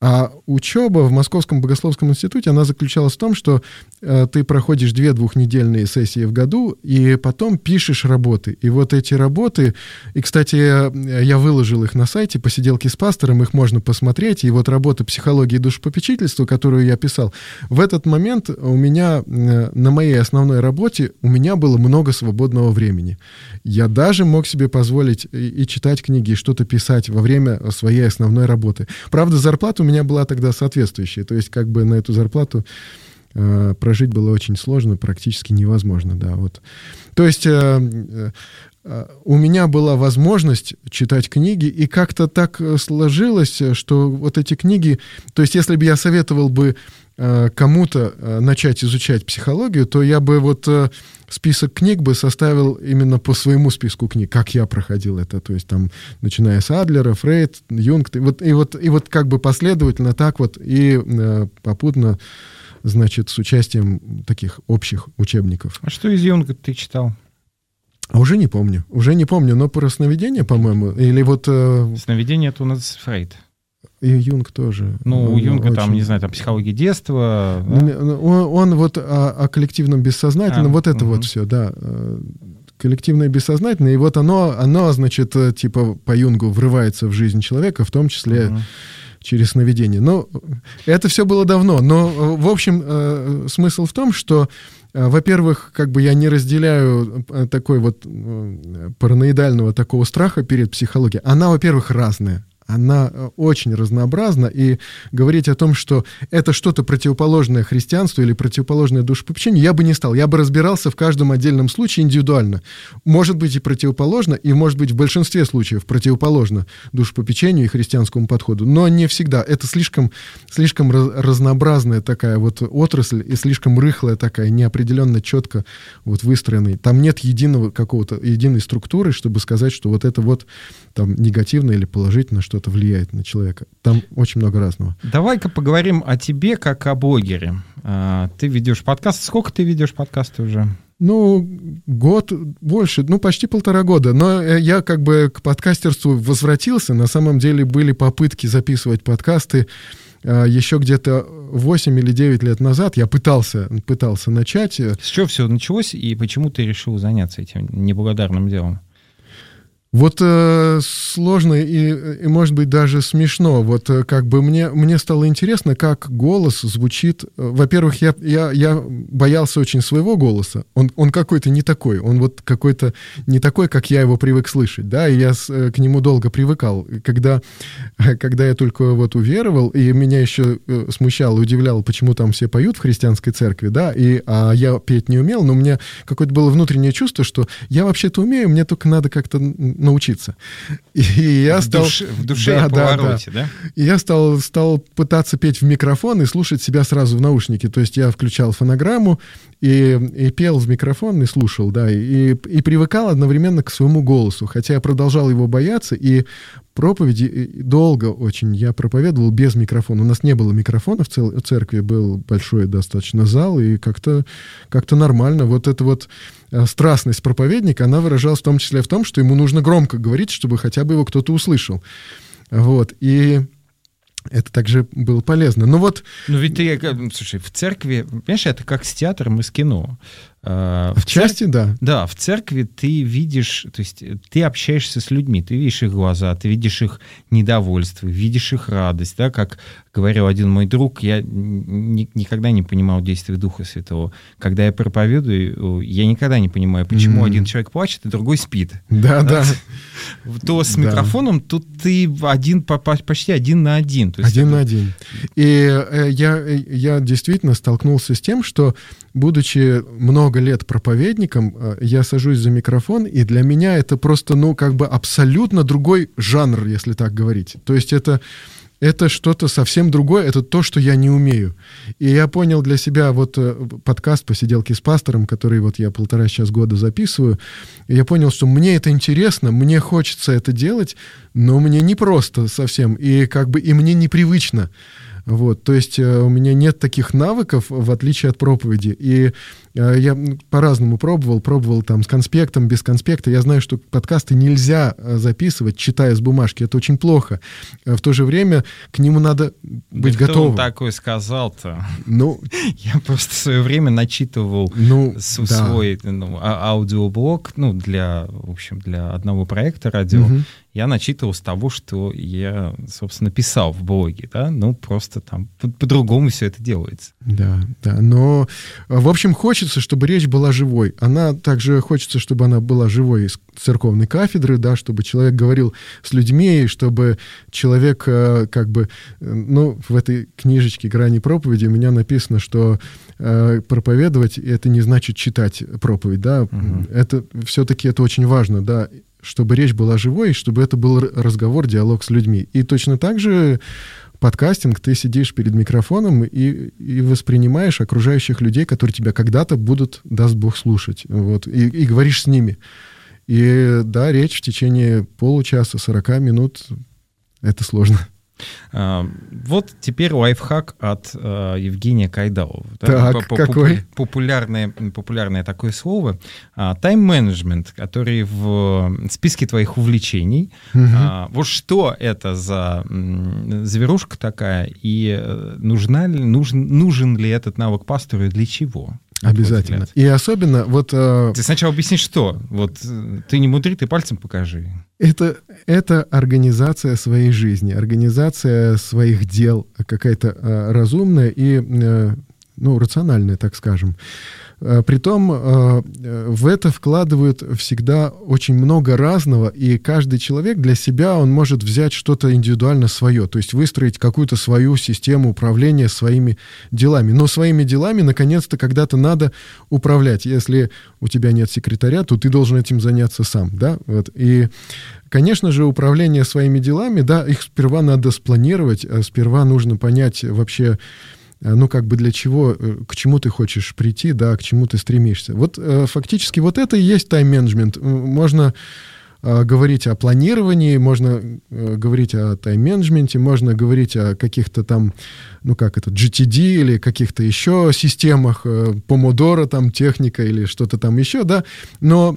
а учеба в Московском богословском институте, она заключалась в том, что э, ты проходишь две двухнедельные сессии в году, и потом пишешь работы. И вот эти работы, и, кстати, я выложил их на сайте «Посиделки с пастором», их можно посмотреть. И вот работа «Психологии душепопечительства», которую я писал, в этот момент у меня э, на моей основной работе у меня было много свободного времени. Я даже мог себе позволить и, и читать книги, и что-то писать во время своей основной работы. Правда, зарплата у меня была тогда соответствующая. То есть как бы на эту зарплату э, прожить было очень сложно, практически невозможно, да, вот. То есть э, у меня была возможность читать книги, и как-то так сложилось, что вот эти книги, то есть если бы я советовал бы кому-то начать изучать психологию, то я бы вот список книг бы составил именно по своему списку книг, как я проходил это, то есть там, начиная с Адлера, Фрейд, Юнг, и вот, и вот, и вот как бы последовательно так вот, и э, попутно, значит, с участием таких общих учебников. А что из Юнга ты читал? А уже не помню, уже не помню, но про сновидение, по-моему, или вот... Э... Сновидение — это у нас Фрейд. И Юнг тоже. Ну, у Юнга очень... там, не знаю, там психология детства. Да? Ну, он, он вот о, о коллективном бессознательном, а, вот это угу. вот все, да. Э, коллективное бессознательное, и вот оно, оно, значит, э, типа по Юнгу врывается в жизнь человека, в том числе угу. через сновидение. Но это все было давно. Но, в общем, э, смысл в том, что во-первых, как бы я не разделяю такой вот параноидального такого страха перед психологией. Она, во-первых, разная она э, очень разнообразна, и говорить о том, что это что-то противоположное христианству или противоположное душепопечению, я бы не стал. Я бы разбирался в каждом отдельном случае индивидуально. Может быть и противоположно, и может быть в большинстве случаев противоположно душепопечению и христианскому подходу, но не всегда. Это слишком, слишком разнообразная такая вот отрасль и слишком рыхлая такая, неопределенно четко вот выстроенная. Там нет единого какого-то, единой структуры, чтобы сказать, что вот это вот там негативно или положительно что что-то влияет на человека. Там очень много разного. Давай-ка поговорим о тебе как о блогере. А, ты ведешь подкаст. Сколько ты ведешь подкасты уже? Ну, год больше, ну, почти полтора года. Но э, я как бы к подкастерству возвратился. На самом деле были попытки записывать подкасты а, еще где-то 8 или 9 лет назад я пытался, пытался начать. С чего все началось и почему ты решил заняться этим неблагодарным делом? Вот э, сложно и, и, может быть, даже смешно. Вот э, как бы мне, мне стало интересно, как голос звучит. Во-первых, я, я, я боялся очень своего голоса. Он, он какой-то не такой. Он вот какой-то не такой, как я его привык слышать. Да, и я с, э, к нему долго привыкал. Когда, [LAUGHS] когда я только вот уверовал, и меня еще э, смущало, удивляло, почему там все поют в христианской церкви, да, и, а я петь не умел, но у меня какое-то было внутреннее чувство, что я вообще-то умею, мне только надо как-то научиться. [LAUGHS] И я в стал... Душе, в душе да, повороте, да, да? да? И я стал, стал пытаться петь в микрофон и слушать себя сразу в наушнике. То есть я включал фонограмму и, и пел в микрофон и слушал, да, и, и привыкал одновременно к своему голосу. Хотя я продолжал его бояться, и проповеди долго очень я проповедовал без микрофона. У нас не было микрофона в, цел, церкви, был большой достаточно зал, и как-то как нормально. Вот это вот Э, страстность проповедника, она выражалась в том числе в том, что ему нужно громко говорить, чтобы хотя бы его кто-то услышал. Вот. И это также было полезно. Ну вот... Ну ведь ты, э, слушай, в церкви, понимаешь, это как с театром и с кино. А, в, в части, цер... да. Да, в церкви ты видишь, то есть ты общаешься с людьми, ты видишь их глаза, ты видишь их недовольство, видишь их радость, да, как говорил один мой друг, я ни, никогда не понимал действия Духа Святого. Когда я проповедую, я никогда не понимаю, почему mm-hmm. один человек плачет, и другой спит. Да, да. То с микрофоном тут ты один, почти один на один. Один на один. И э, я, э, я действительно столкнулся с тем, что будучи много лет проповедником, э, я сажусь за микрофон, и для меня это просто, ну, как бы абсолютно другой жанр, если так говорить. То есть это это что-то совсем другое, это то, что я не умею. И я понял для себя вот э, подкаст «Посиделки с пастором», который вот я полтора сейчас года записываю, я понял, что мне это интересно, мне хочется это делать, но мне не просто совсем, и как бы и мне непривычно. Вот, то есть э, у меня нет таких навыков, в отличие от проповеди. И я по-разному пробовал, пробовал там с конспектом, без конспекта. Я знаю, что подкасты нельзя э, записывать, читая с бумажки. Это очень плохо. В то же время к нему надо быть да готовым. Кто такой сказал-то? Ну, [LAUGHS] я просто в свое время начитывал ну, свой да. ну, а, аудиоблог, ну, для, в общем, для одного проекта радио. Угу я начитывал с того, что я, собственно, писал в блоге, да, ну, просто там по-другому все это делается. Да, да, но, в общем, хочется, чтобы речь была живой. Она также хочется, чтобы она была живой церковной кафедры, да, чтобы человек говорил с людьми, и чтобы человек э, как бы, ну, в этой книжечке «Грани проповеди» у меня написано, что э, проповедовать — это не значит читать проповедь, да, угу. это все-таки это очень важно, да, чтобы речь была живой, чтобы это был разговор, диалог с людьми. И точно так же подкастинг, ты сидишь перед микрофоном и, и воспринимаешь окружающих людей, которые тебя когда-то будут, даст Бог, слушать. Вот, и, и говоришь с ними. И да, речь в течение получаса, 40 минут, это сложно. А, вот теперь лайфхак от э, Евгения Кайдалова. Так, да? какой? Популярное, популярное такое слово. А, тайм-менеджмент, который в списке твоих увлечений. Угу. Вот что это за зверушка такая, и э, нужна ли, нужен, нужен ли этот навык пастору и для чего? Обязательно. И особенно вот... Э... Ты сначала объясни, что. Вот э, ты не мудри, ты пальцем покажи. Это, это организация своей жизни, организация своих дел, какая-то э, разумная и э, ну, рациональная, так скажем. Э, притом э, в это вкладывают всегда очень много разного, и каждый человек для себя, он может взять что-то индивидуально свое, то есть выстроить какую-то свою систему управления своими делами. Но своими делами, наконец-то, когда-то надо управлять. Если у тебя нет секретаря, то ты должен этим заняться сам, да, вот. И Конечно же, управление своими делами, да, их сперва надо спланировать, сперва нужно понять вообще, Э, ну, как бы для чего, э, к чему ты хочешь прийти, да, к чему ты стремишься. Вот э, фактически вот это и есть тайм-менеджмент. Можно говорить о планировании, можно говорить о тайм-менеджменте, можно говорить о каких-то там, ну как это, GTD или каких-то еще системах, помодора там техника или что-то там еще, да, но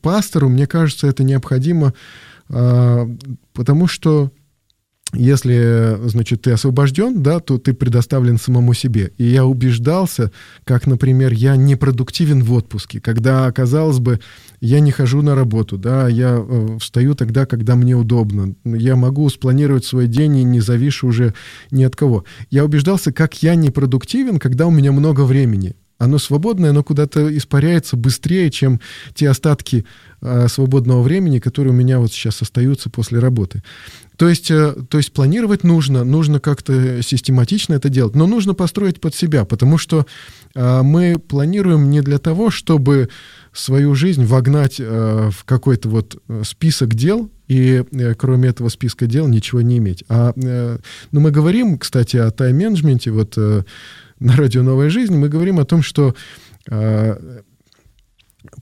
пастору, мне кажется, это необходимо, потому что если, значит, ты освобожден, да, то ты предоставлен самому себе. И я убеждался, как, например, я непродуктивен в отпуске, когда, казалось бы, я не хожу на работу, да, я э, встаю тогда, когда мне удобно. Я могу спланировать свой день и не завишу уже ни от кого. Я убеждался, как я непродуктивен, когда у меня много времени оно свободное, оно куда-то испаряется быстрее, чем те остатки э, свободного времени, которые у меня вот сейчас остаются после работы. То есть, э, то есть планировать нужно, нужно как-то систематично это делать, но нужно построить под себя, потому что э, мы планируем не для того, чтобы свою жизнь вогнать э, в какой-то вот список дел и э, кроме этого списка дел ничего не иметь. А, э, ну, мы говорим, кстати, о тайм-менеджменте, вот э, на радио «Новая жизнь» мы говорим о том, что э,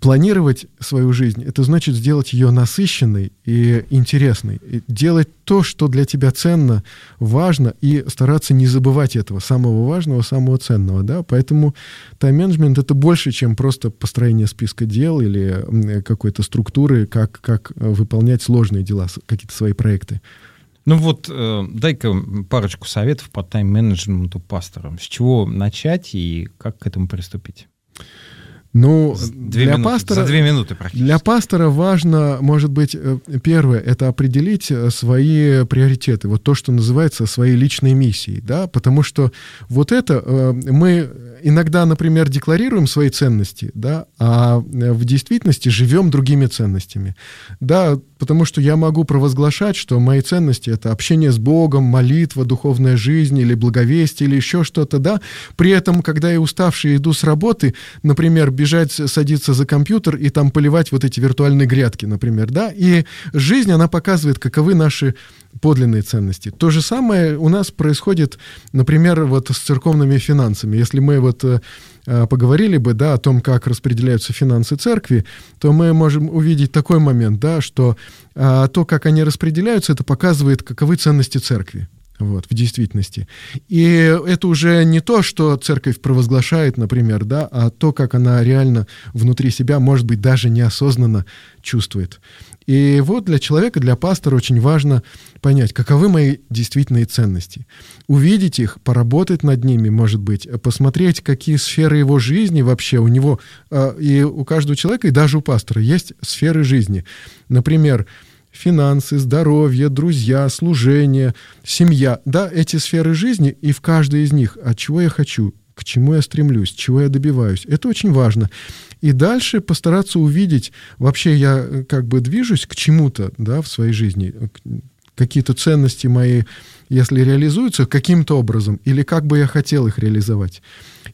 планировать свою жизнь, это значит сделать ее насыщенной и интересной. И делать то, что для тебя ценно, важно, и стараться не забывать этого, самого важного, самого ценного. Да? Поэтому тайм-менеджмент — это больше, чем просто построение списка дел или какой-то структуры, как, как выполнять сложные дела, какие-то свои проекты. Ну вот, э, дай-ка парочку советов по тайм-менеджменту пасторам. С чего начать и как к этому приступить? Ну, две для минуты, пастора, за две минуты практически. Для пастора важно, может быть, э, первое, это определить э, свои приоритеты, вот то, что называется своей личной миссией, да, потому что вот это э, мы иногда, например, декларируем свои ценности, да, а в действительности живем другими ценностями, да, потому что я могу провозглашать, что мои ценности — это общение с Богом, молитва, духовная жизнь или благовестие или еще что-то, да, при этом, когда я уставший иду с работы, например, бежать, садиться за компьютер и там поливать вот эти виртуальные грядки, например, да, и жизнь, она показывает, каковы наши подлинные ценности. То же самое у нас происходит, например, вот с церковными финансами. Если мы вот э, э, поговорили бы, да, о том, как распределяются финансы церкви, то мы можем увидеть такой момент, да, что а, то, как они распределяются, это показывает, каковы ценности церкви вот, в действительности. И это уже не то, что церковь провозглашает, например, да, а то, как она реально внутри себя, может быть, даже неосознанно чувствует. И вот для человека, для пастора очень важно понять, каковы мои действительные ценности. Увидеть их, поработать над ними, может быть, посмотреть, какие сферы его жизни вообще у него, а, и у каждого человека, и даже у пастора есть сферы жизни. Например, финансы, здоровье, друзья, служение, семья. Да, эти сферы жизни, и в каждой из них, от чего я хочу, к чему я стремлюсь, чего я добиваюсь. Это очень важно. И дальше постараться увидеть, вообще я э, как бы движусь к чему-то да, в своей жизни, какие-то ценности мои, если реализуются каким-то образом, или как бы я хотел их реализовать.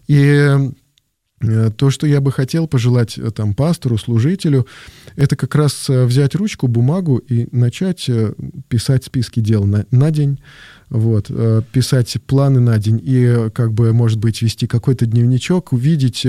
И Э, то, что я бы хотел пожелать э, там пастору, служителю, это как раз э, взять ручку, бумагу и начать писать списки дел на, на день, вот, писать планы на день и, как бы, может быть, вести какой-то дневничок, увидеть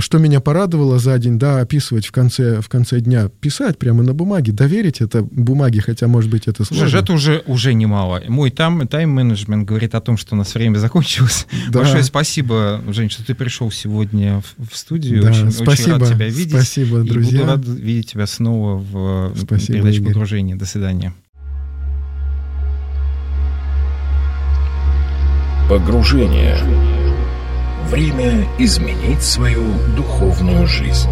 что меня порадовало за день, да, описывать в конце, в конце дня, писать прямо на бумаге, доверить это бумаге, хотя, может быть, это сложно. Слушай, это уже, уже немало. Мой там, тайм-менеджмент говорит о том, что у нас время закончилось. [LAUGHS] Да. Большое спасибо, Жень, что ты пришел сегодня в, в студию. Да, очень, спасибо, очень рад тебя видеть. Спасибо, друзья. И буду рад видеть тебя снова в спасибо, передаче Игорь. «Погружение». До свидания. Погружение. Время изменить свою духовную жизнь.